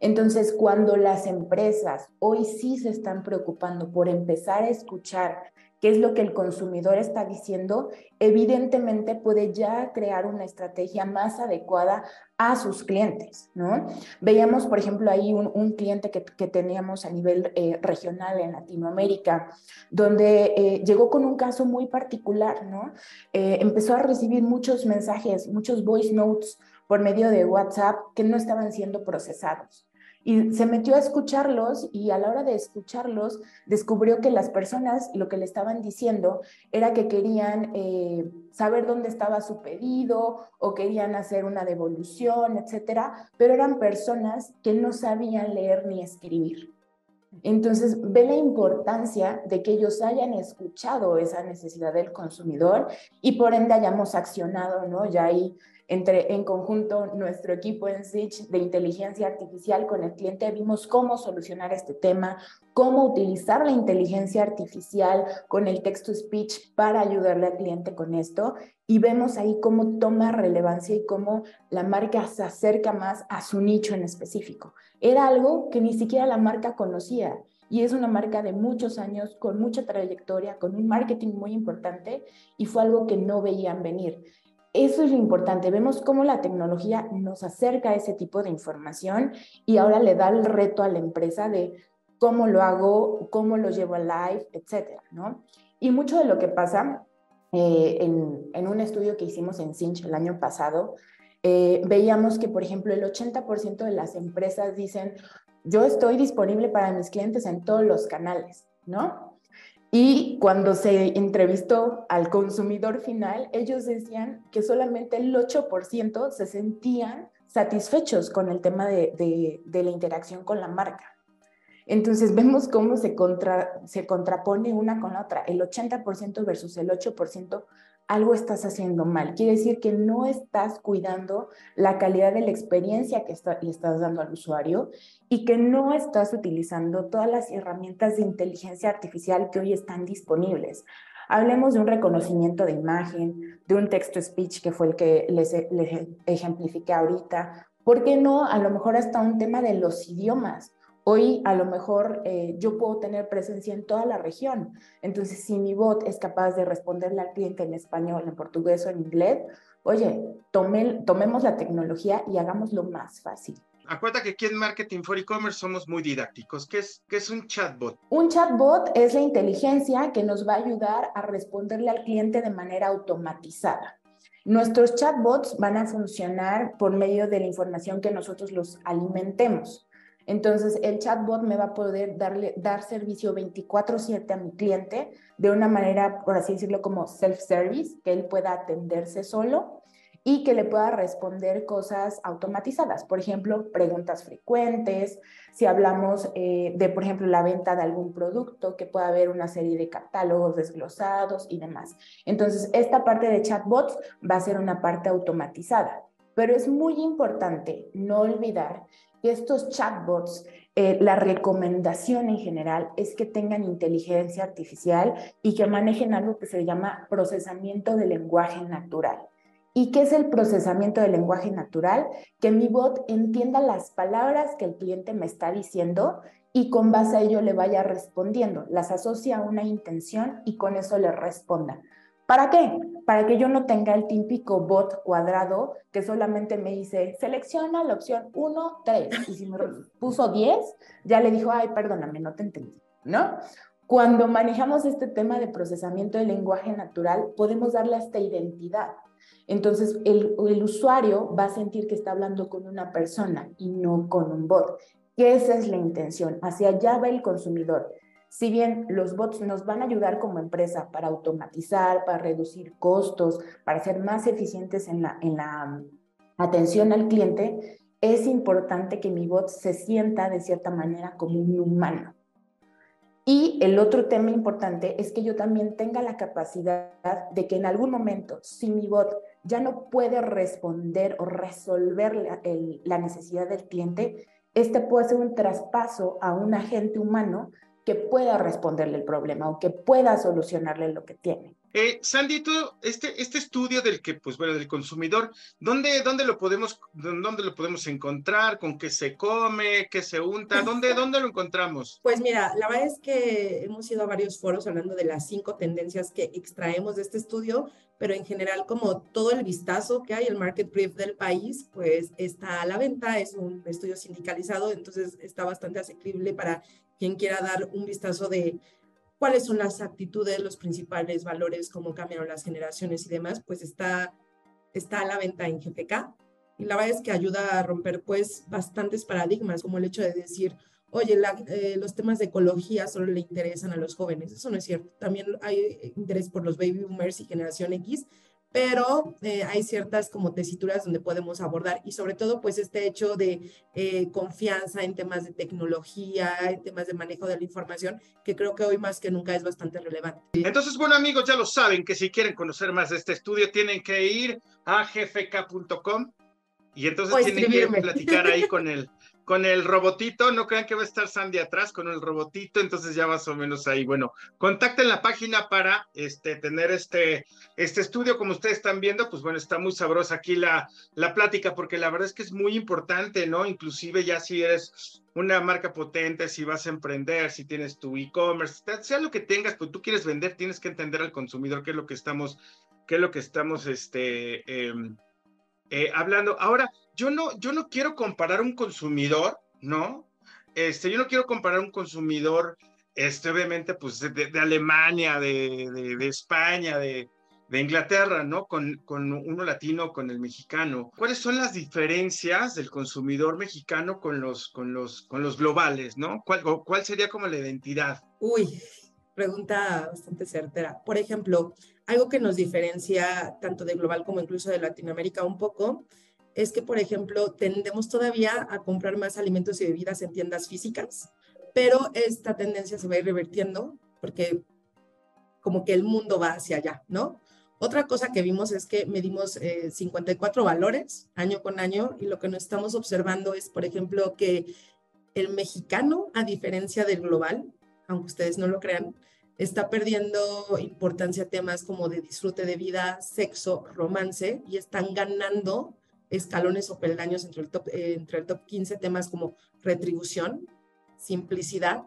Entonces, cuando las empresas hoy sí se están preocupando por empezar a escuchar qué es lo que el consumidor está diciendo, evidentemente puede ya crear una estrategia más adecuada a sus clientes, ¿no? Veíamos, por ejemplo, ahí un, cliente que, teníamos a nivel eh, regional en Latinoamérica, donde eh, llegó con un caso muy particular, ¿no? Eh, empezó a recibir muchos mensajes, muchos voice notes por medio de WhatsApp que no estaban siendo procesados. Y se metió a escucharlos y a la hora de escucharlos descubrió que las personas lo que le estaban diciendo era que querían eh, saber dónde estaba su pedido o querían hacer una devolución, etcétera, pero eran personas que no sabían leer ni escribir. Entonces, ve la importancia de que ellos hayan escuchado esa necesidad del consumidor y por ende hayamos accionado, ¿no? Ya ahí entre, en conjunto, nuestro equipo en Sich de inteligencia artificial con el cliente vimos cómo solucionar este tema, cómo utilizar la inteligencia artificial con el text-to-speech para ayudarle al cliente con esto. Y vemos ahí cómo toma relevancia y cómo la marca se acerca más a su nicho en específico. Era algo que ni siquiera la marca conocía y es una marca de muchos años, con mucha trayectoria, con un marketing muy importante y fue algo que no veían venir. Eso es lo importante. Vemos cómo la tecnología nos acerca a ese tipo de información y ahora le da el reto a la empresa de cómo lo hago, cómo lo llevo a live, etcétera, ¿no? Y mucho de lo que pasa eh, en, un estudio que hicimos en Cinch el año pasado, eh, veíamos que, por ejemplo, el 80% de las empresas dicen, yo estoy disponible para mis clientes en todos los canales, ¿no? Y cuando se entrevistó al consumidor final, ellos decían que solamente el 8% se sentían satisfechos con el tema de, la interacción con la marca. Entonces vemos cómo se, se contrapone una con la otra, el 80% versus el 8% algo estás haciendo mal. Quiere decir que no estás cuidando la calidad de la experiencia que le estás dando al usuario y que no estás utilizando todas las herramientas de inteligencia artificial que hoy están disponibles. Hablemos de un reconocimiento de imagen, de un texto-speech que fue el que les, les ejemplifiqué ahorita. ¿Por qué no? A lo mejor hasta un tema de los idiomas. Hoy a lo mejor eh, yo puedo tener presencia en toda la región. Entonces, si mi bot es capaz de responderle al cliente en español, en portugués o en inglés, oye, tomemos la tecnología y hagámoslo más fácil. Acuérdate que aquí en Marketing for E-Commerce somos muy didácticos. ¿Qué es, ¿Qué es un chatbot? Un chatbot es la inteligencia que nos va a ayudar a responderle al cliente de manera automatizada. Nuestros chatbots van a funcionar por medio de la información que nosotros los alimentemos. Entonces, el chatbot me va a poder darle, dar servicio 24/7 a mi cliente de una manera, por así decirlo, como self-service, que él pueda atenderse solo y que le pueda responder cosas automatizadas. Por ejemplo, preguntas frecuentes, si hablamos eh, de, por ejemplo, la venta de algún producto, que pueda haber una serie de catálogos desglosados y demás. Entonces, esta parte de chatbots va a ser una parte automatizada. Pero es muy importante no olvidar que estos chatbots, eh, la recomendación en general es que tengan inteligencia artificial y que manejen algo que se llama procesamiento de lenguaje natural. ¿Y qué es el procesamiento del lenguaje natural? Que mi bot entienda las palabras que el cliente me está diciendo y con base a ello le vaya respondiendo, las asocia a una intención y con eso le responda. ¿Para qué? Para que yo no tenga el típico bot cuadrado que solamente me dice, selecciona la opción 1, 3. Y si me puso 10, ya le dijo, ay, perdóname, no te entendí, ¿no? Cuando manejamos este tema de procesamiento de lenguaje natural, podemos darle esta identidad. Entonces, el, el, usuario va a sentir que está hablando con una persona y no con un bot. Esa es la intención. Hacia allá va el consumidor si bien los bots nos van a ayudar como empresa para automatizar, para reducir costos, para ser más eficientes en la, en la mm, atención al cliente, es importante que mi bot se sienta de cierta manera como un humano. Y el otro tema importante es que yo también tenga la capacidad de que en algún momento, si mi bot ya no puede responder o resolver la, la necesidad del cliente, este puede ser un traspaso a un agente humano que pueda responderle el problema o que pueda solucionarle lo que tiene. Eh, Sandy, este, este estudio del que, pues bueno, del consumidor, ¿dónde, dónde, lo podemos, ¿dónde lo podemos encontrar? ¿Con qué se come? ¿Qué se unta? ¿Dónde, ¿Dónde lo encontramos? Pues mira, la verdad es que hemos ido a varios foros hablando de las cinco tendencias que extraemos de este estudio, pero en general, como todo el vistazo que hay, el market brief del país, pues está a la venta, es un estudio sindicalizado, entonces está bastante asequible para quien quiera dar un vistazo de cuáles son las actitudes, los principales valores, cómo cambiaron las generaciones y demás, pues está, está a la venta en GPK. Y la verdad es que ayuda a romper pues bastantes paradigmas, como el hecho de decir, oye, eh, los temas de ecología solo le interesan a los jóvenes. Eso no es cierto. También hay interés por los baby boomers y generación X, pero eh, hay ciertas como tesituras donde podemos abordar y sobre todo pues este hecho de eh, confianza en temas de tecnología, en temas de manejo de la información, que creo que hoy más que nunca es bastante relevante. Entonces, bueno amigos, ya lo saben que si quieren conocer más de este estudio tienen que ir a gfk.com y entonces tienen que platicar ahí con el con el robotito, no crean que va a estar Sandy atrás con el robotito, entonces ya más o menos ahí, bueno, contacten la página para este, tener este, este estudio, como ustedes están viendo, pues bueno, está muy sabrosa aquí la, la plática, porque la verdad es que es muy importante, ¿no? Inclusive ya si eres una marca potente, si vas a emprender, si tienes tu e-commerce, sea lo que tengas, pues tú quieres vender, tienes que entender al consumidor qué es lo que estamos, qué es lo que estamos, este, em, eh, hablando. Ahora, yo no, yo no quiero comparar un consumidor, ¿no? Este, yo no quiero comparar un consumidor, este, obviamente, pues de, Alemania, de, de, España, de, Inglaterra, ¿no? Con, con, uno latino, con el mexicano. ¿Cuáles son las diferencias del consumidor mexicano con los, con los, con los globales, ¿no? ¿Cuál, ¿Cuál sería como la identidad? Uy, pregunta bastante certera. Por ejemplo, algo que nos diferencia tanto de global como incluso de Latinoamérica un poco es que, por ejemplo, tendemos todavía a comprar más alimentos y bebidas en tiendas físicas, pero esta tendencia se va a ir revirtiendo porque como que el mundo va hacia allá, ¿no? Otra cosa que vimos es que medimos 54 eh, valores año con año y lo que nos estamos observando es, por ejemplo, que el mexicano, a diferencia del global, aunque ustedes no lo crean, está perdiendo importancia temas como de disfrute de vida, sexo, romance, y están ganando escalones o peldaños entre el top, eh, entre el top 15 temas como retribución, simplicidad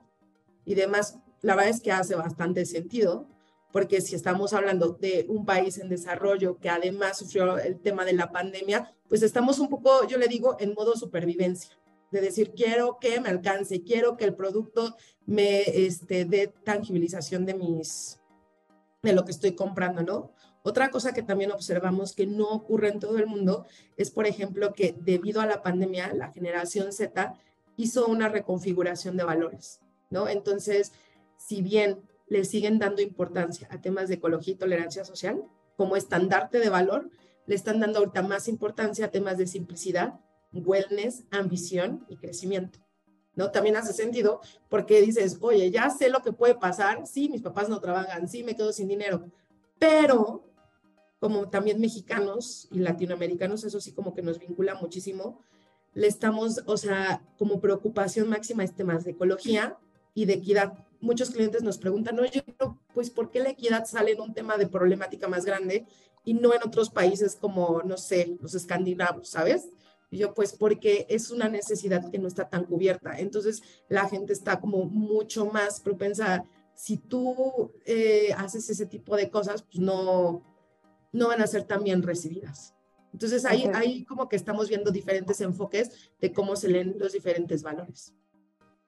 y demás. La verdad es que hace bastante sentido, porque si estamos hablando de un país en desarrollo que además sufrió el tema de la pandemia, pues estamos un poco, yo le digo, en modo supervivencia, de decir, quiero que me alcance, quiero que el producto me este, dé tangibilización de mis, de lo que estoy comprando, ¿no? Otra cosa que también observamos que no ocurre en todo el mundo es, por ejemplo, que debido a la pandemia, la generación Z hizo una reconfiguración de valores, ¿no? Entonces, si bien le siguen dando importancia a temas de ecología y tolerancia social como estandarte de valor, le están dando ahorita más importancia a temas de simplicidad, wellness, ambición y crecimiento. ¿No? También hace sentido porque dices, oye, ya sé lo que puede pasar, sí, mis papás no trabajan, sí, me quedo sin dinero, pero como también mexicanos y latinoamericanos, eso sí como que nos vincula muchísimo, le estamos, o sea, como preocupación máxima es temas de ecología y de equidad muchos clientes nos preguntan, oye, pues ¿por qué la equidad sale en un tema de problemática más grande y no en otros países como, no sé, los escandinavos, ¿sabes? Y yo, pues porque es una necesidad que no está tan cubierta. Entonces, la gente está como mucho más propensa, si tú eh, haces ese tipo de cosas, pues no, no van a ser tan bien recibidas. Entonces, ahí, ahí como que estamos viendo diferentes enfoques de cómo se leen los diferentes valores.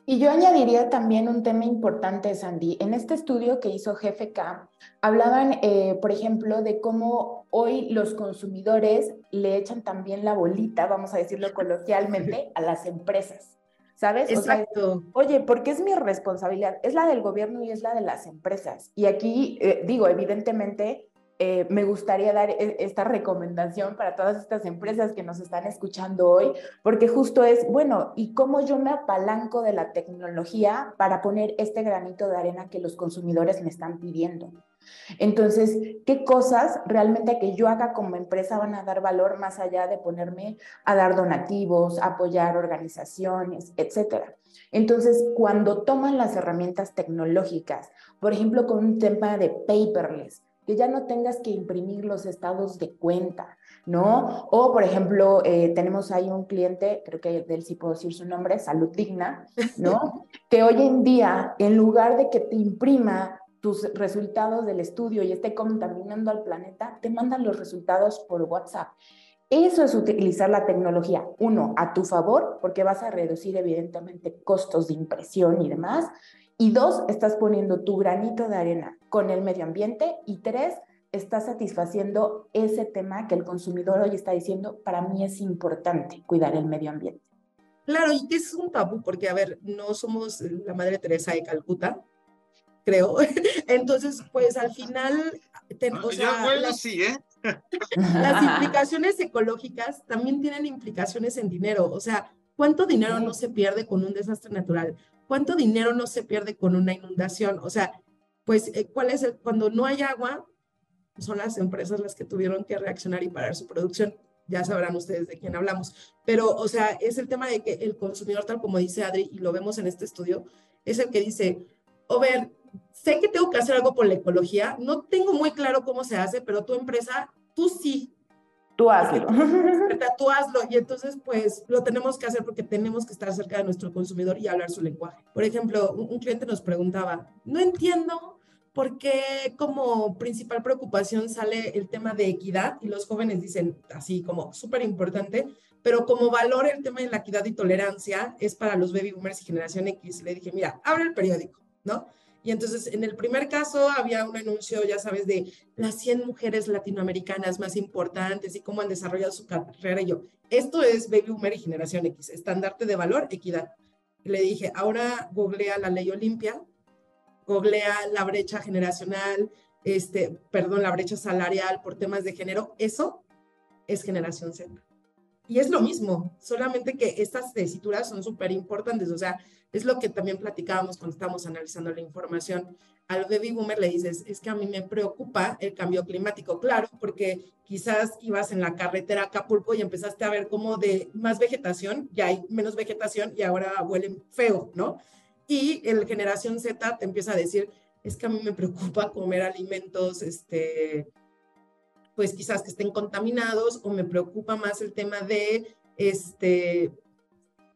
Y yo añadiría también un tema importante, Sandy. En este estudio que hizo GFK, hablaban, eh, por ejemplo, de cómo hoy los consumidores le echan también la bolita, vamos a decirlo coloquialmente, a las empresas. ¿Sabes? Exacto. oye, porque es mi responsabilidad, es la del gobierno y es la de las empresas. Y aquí, eh, digo, evidentemente, eh, me gustaría dar e, esta recomendación para todas estas empresas que nos están escuchando hoy, porque justo es, bueno, ¿y cómo yo me apalanco de la tecnología para poner este granito de arena que los consumidores me están pidiendo? Entonces, ¿qué cosas realmente que yo haga como empresa van a dar valor más allá de ponerme a dar donativos, apoyar organizaciones, etcétera? Entonces, cuando toman las herramientas tecnológicas, por ejemplo, con un tema de paperless, que ya no tengas que imprimir los estados de cuenta, ¿no? O, por ejemplo, eh, tenemos ahí un cliente, creo que de él sí puedo decir su nombre, Salud Digna, ¿no? que hoy en día, en lugar de que te imprima tus resultados del estudio y esté contaminando al planeta, te mandan los resultados por WhatsApp. Eso es utilizar la tecnología, uno, a tu favor, porque vas a reducir evidentemente costos de impresión y demás, y dos, estás poniendo tu granito de arena con el medio ambiente. Y tres, estás satisfaciendo ese tema que el consumidor hoy está diciendo, para mí es importante cuidar el medio ambiente. Claro, y que es un tabú, porque, a ver, no somos la Madre Teresa de Calcuta, creo. Entonces, pues al final, o sea, las, sí, ¿eh? Las implicaciones ecológicas también tienen implicaciones en dinero. O sea, ¿cuánto dinero no se pierde con un desastre natural? ¿Cuánto dinero no se pierde con una inundación? O sea, pues, eh, ¿cuál es el, cuando no hay agua, son las empresas las que tuvieron que reaccionar y parar su producción. Ya sabrán ustedes de quién hablamos. Pero, o sea, es el tema de que el consumidor, tal como dice Adri, y lo vemos en este estudio, es el que dice, o ver, sé que tengo que hacer algo por la ecología, no tengo muy claro cómo se hace, pero tu empresa, tú sí, Tú hazlo. Tú hazlo. Y entonces, pues, lo tenemos que hacer porque tenemos que estar cerca de nuestro consumidor y hablar su lenguaje. Por ejemplo, un, cliente nos preguntaba, no entiendo por qué como principal preocupación sale el tema de equidad y los jóvenes dicen así como súper importante, pero como valor el tema de la equidad y tolerancia es para los baby boomers y generación X. Le dije, mira, abre el periódico, ¿no? Y entonces, en el primer caso había un anuncio, ya sabes, de las 100 mujeres latinoamericanas más importantes y cómo han desarrollado su carrera. Y yo, esto es Baby Boomer y Generación X, estandarte de valor, equidad. le dije, ahora googlea la ley Olimpia, googlea la brecha generacional, este, perdón, la brecha salarial por temas de género. Eso es generación Z. Y es lo mismo, solamente que estas tesituras son súper importantes, o sea, es lo que también platicábamos cuando estábamos analizando la información. Al baby boomer le dices, es que a mí me preocupa el cambio climático, claro, porque quizás ibas en la carretera a Acapulco y empezaste a ver como de más vegetación, ya hay menos vegetación y ahora huelen feo, ¿no? Y el generación Z te empieza a decir, es que a mí me preocupa comer alimentos, este, pues quizás que estén contaminados o me preocupa más el tema de, este,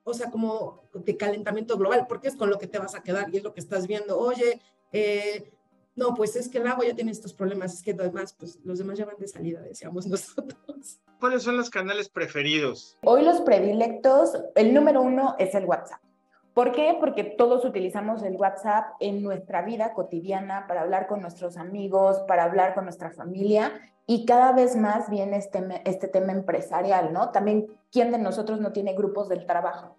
o sea, como de calentamiento global, porque es con lo que te vas a quedar y es lo que estás viendo. Oye, eh, no, pues es que el agua ya tiene estos problemas, es que además, pues los demás ya van de salida, decíamos nosotros. ¿Cuáles son los canales preferidos? Hoy los predilectos, el número uno es el WhatsApp. ¿Por qué? Porque todos utilizamos el WhatsApp en nuestra vida cotidiana para hablar con nuestros amigos, para hablar con nuestra familia y cada vez más viene este, este tema empresarial, ¿no? También, ¿quién de nosotros no tiene grupos del trabajo?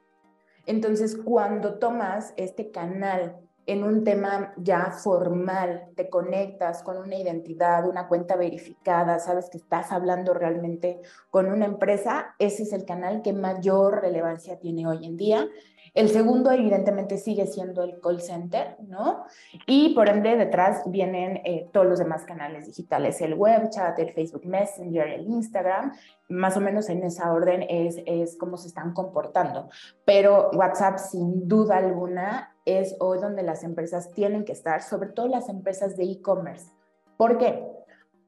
Entonces, cuando tomas este canal en un tema ya formal, te conectas con una identidad, una cuenta verificada, sabes que estás hablando realmente con una empresa, ese es el canal que mayor relevancia tiene hoy en día. El segundo, evidentemente, sigue siendo el call center, ¿no? Y por ende, detrás vienen eh, todos los demás canales digitales, el web chat, el Facebook Messenger, el Instagram, más o menos en esa orden es, es cómo se están comportando. Pero WhatsApp, sin duda alguna, es hoy donde las empresas tienen que estar, sobre todo las empresas de e-commerce. ¿Por qué?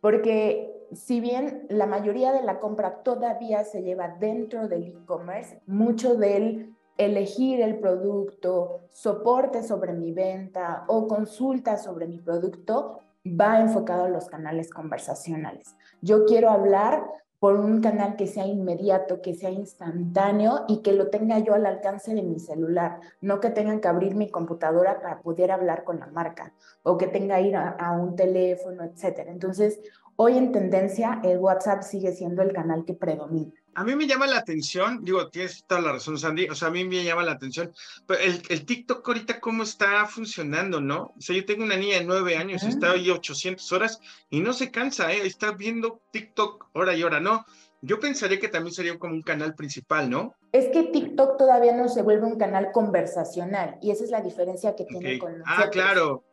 Porque si bien la mayoría de la compra todavía se lleva dentro del e-commerce, mucho del elegir el producto, soporte sobre mi venta o consulta sobre mi producto va enfocado a los canales conversacionales. Yo quiero hablar por un canal que sea inmediato, que sea instantáneo y que lo tenga yo al alcance de mi celular, no que tengan que abrir mi computadora para poder hablar con la marca o que tenga que ir a, a un teléfono, etc. Entonces, hoy en tendencia, el WhatsApp sigue siendo el canal que predomina. A mí me llama la atención, digo, tienes toda la razón, Sandy, o sea, a mí me llama la atención, pero el, el TikTok ahorita cómo está funcionando, ¿no? O sea, yo tengo una niña de nueve años, está ahí 800 horas y no se cansa, ¿eh? Está viendo TikTok hora y hora, ¿no? Yo pensaría que también sería como un canal principal, ¿no? Es que TikTok todavía no se vuelve un canal conversacional y esa es la diferencia que tiene con ah, nosotros. Ah, claro.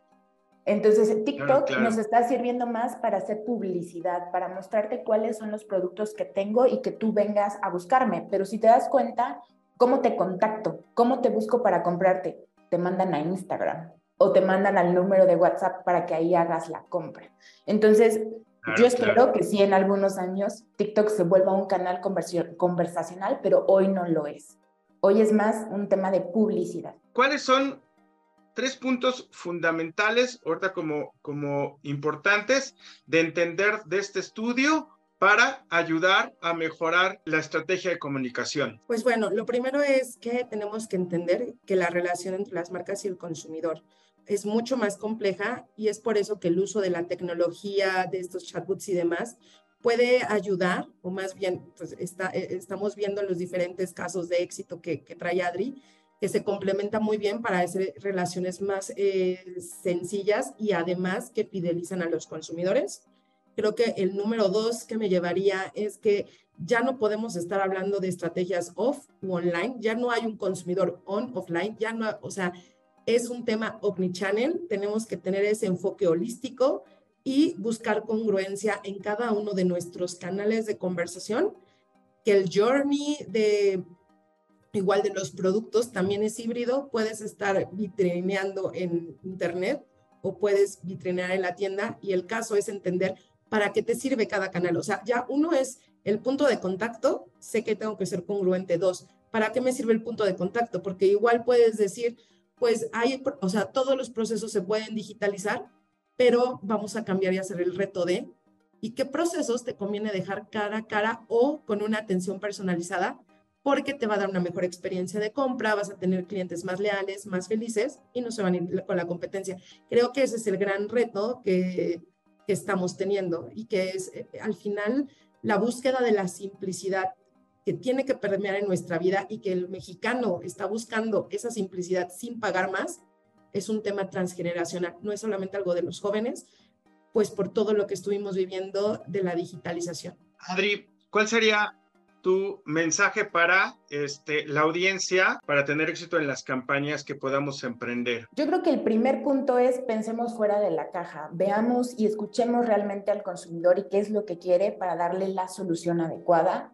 Entonces, TikTok claro, claro. nos está sirviendo más para hacer publicidad, para mostrarte cuáles son los productos que tengo y que tú vengas a buscarme. Pero si te das cuenta, ¿cómo te contacto? ¿Cómo te busco para comprarte? Te mandan a Instagram o te mandan al número de WhatsApp para que ahí hagas la compra. Entonces, claro, yo espero que sí en algunos años TikTok se vuelva un canal conversacional, pero hoy no lo es. Hoy es más un tema de publicidad. ¿Cuáles son tres puntos fundamentales, ahorita como, como importantes, de entender de este estudio para ayudar a mejorar la estrategia de comunicación? Pues bueno, lo primero es que tenemos que entender que la relación entre las marcas y el consumidor es mucho más compleja y es por eso que el uso de la tecnología, de estos chatbots y demás, puede ayudar, o más bien, pues está, estamos viendo los diferentes casos de éxito que trae Adri, que se complementa muy bien para hacer relaciones más eh, sencillas y además que fidelizan a los consumidores. Creo que el número dos que me llevaría es que ya no podemos estar hablando de estrategias off u online, ya no hay un consumidor on, offline, ya no, o sea, es un tema omnichannel, tenemos que tener ese enfoque holístico y buscar congruencia en cada uno de nuestros canales de conversación, que el journey de igual de los productos, también es híbrido, puedes estar vitrineando en internet o puedes vitrinear en la tienda y el caso es entender para qué te sirve cada canal. O sea, ya uno es el punto de contacto, sé que tengo que ser congruente. Dos, ¿para qué me sirve el punto de contacto? Porque igual puedes decir, pues hay, o sea, todos los procesos se pueden digitalizar, pero vamos a cambiar y hacer el reto de y qué procesos te conviene dejar cara a cara o con una atención personalizada porque te va a dar una mejor experiencia de compra, vas a tener clientes más leales, más felices y no se van a ir con la competencia. Creo que ese es el gran reto que, estamos teniendo y que es eh, al final la búsqueda de la simplicidad que tiene que permear en nuestra vida y que el mexicano está buscando esa simplicidad sin pagar más, es un tema transgeneracional, no es solamente algo de los jóvenes, pues por todo lo que estuvimos viviendo de la digitalización. Adri, ¿cuál sería tu mensaje para este, la audiencia para tener éxito en las campañas que podamos emprender? Yo creo que el primer punto es pensemos fuera de la caja, veamos y escuchemos realmente al consumidor y qué es lo que quiere para darle la solución adecuada.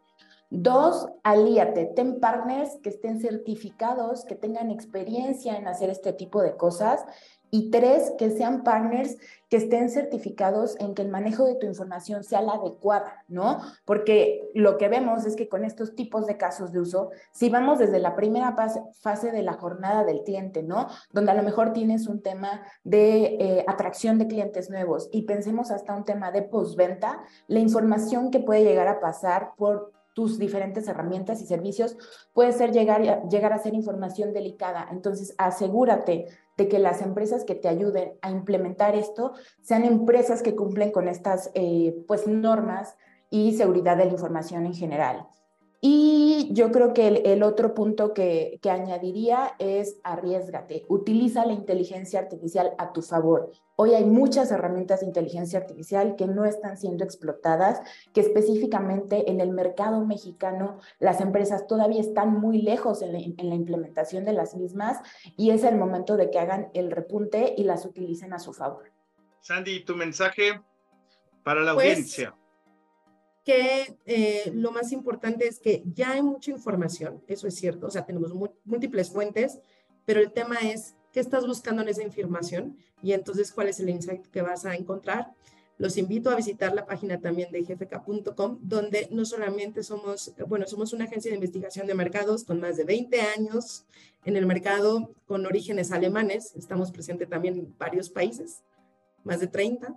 Dos, alíate, ten partners que estén certificados, que tengan experiencia en hacer este tipo de cosas. Y tres, que sean partners que estén certificados en que el manejo de tu información sea la adecuada, ¿no? Porque lo que vemos es que con estos tipos de casos de uso, si vamos desde la primera fase, de la jornada del cliente, ¿no? Donde a lo mejor tienes un tema de eh, atracción de clientes nuevos y pensemos hasta un tema de postventa, la información que puede llegar a pasar por tus diferentes herramientas y servicios puede ser llegar, llegar a ser información delicada. Entonces, asegúrate de que las empresas que te ayuden a implementar esto sean empresas que cumplen con estas eh, pues, normas y seguridad de la información en general. Y yo creo que el, otro punto que, que, añadiría es arriesgate, utiliza la inteligencia artificial a tu favor. Hoy hay muchas herramientas de inteligencia artificial que no están siendo explotadas, que específicamente en el mercado mexicano las empresas todavía están muy lejos en la, en la implementación de las mismas y es el momento de que hagan el repunte y las utilicen a su favor. Sandy, tu mensaje para la pues, audiencia que eh, lo más importante es que ya hay mucha información, eso es cierto, o sea, tenemos múltiples fuentes, pero el tema es qué estás buscando en esa información y entonces cuál es el insight que vas a encontrar. Los invito a visitar la página también de gfk.com, donde no solamente somos, bueno, somos una agencia de investigación de mercados con más de 20 años en el mercado con orígenes alemanes, estamos presentes también en varios países, más de 30,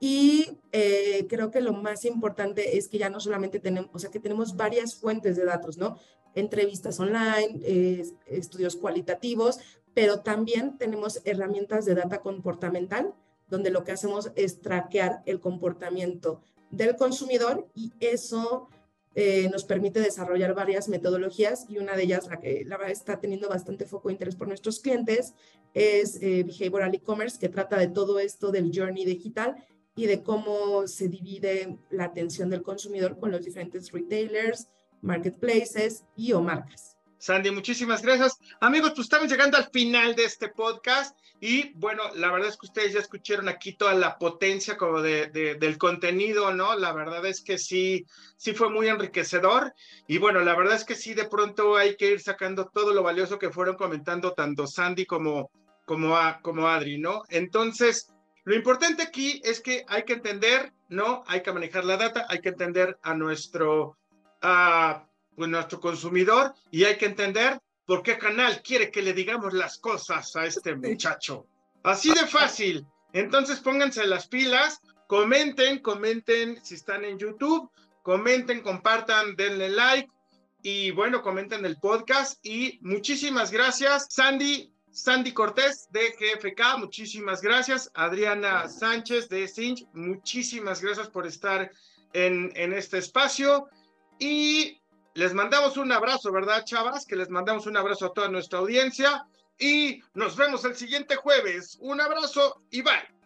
y eh, creo que lo más importante es que ya no solamente tenemos, o sea, que tenemos varias fuentes de datos, ¿no? Entrevistas online, estudios cualitativos, pero también tenemos herramientas de data comportamental, donde lo que hacemos es traquear el comportamiento del consumidor y eso eh, nos permite desarrollar varias metodologías y una de ellas, la que la está teniendo bastante foco de interés por nuestros clientes, es eh, Behavioral E-Commerce, que trata de todo esto del journey digital y de cómo se divide la atención del consumidor con los diferentes retailers, marketplaces y o marcas. Sandy, muchísimas gracias. Amigos, pues estamos llegando al final de este podcast y bueno, la verdad es que ustedes ya escucharon aquí toda la potencia como de, del contenido, ¿no? La verdad es que sí, sí fue muy enriquecedor y bueno, la verdad es que sí, de pronto hay que ir sacando todo lo valioso que fueron comentando tanto Sandy como, como, como Adri, ¿no? Entonces, lo importante aquí es que hay que entender, ¿no? Hay que manejar la data, hay que entender a nuestro, a, pues, nuestro consumidor y hay que entender por qué canal quiere que le digamos las cosas a este muchacho. Así de fácil. Entonces pónganse las pilas, comenten, comenten si están en YouTube, comenten, compartan, denle like y bueno, comenten el podcast y muchísimas gracias. Sandy, Sandy Cortés de GFK, muchísimas gracias. Adriana Sánchez de Cinch, muchísimas gracias por estar en, en este espacio. Y les mandamos un abrazo, ¿verdad, chavas? Que les mandamos un abrazo a toda nuestra audiencia. Y nos vemos el siguiente jueves. Un abrazo y bye.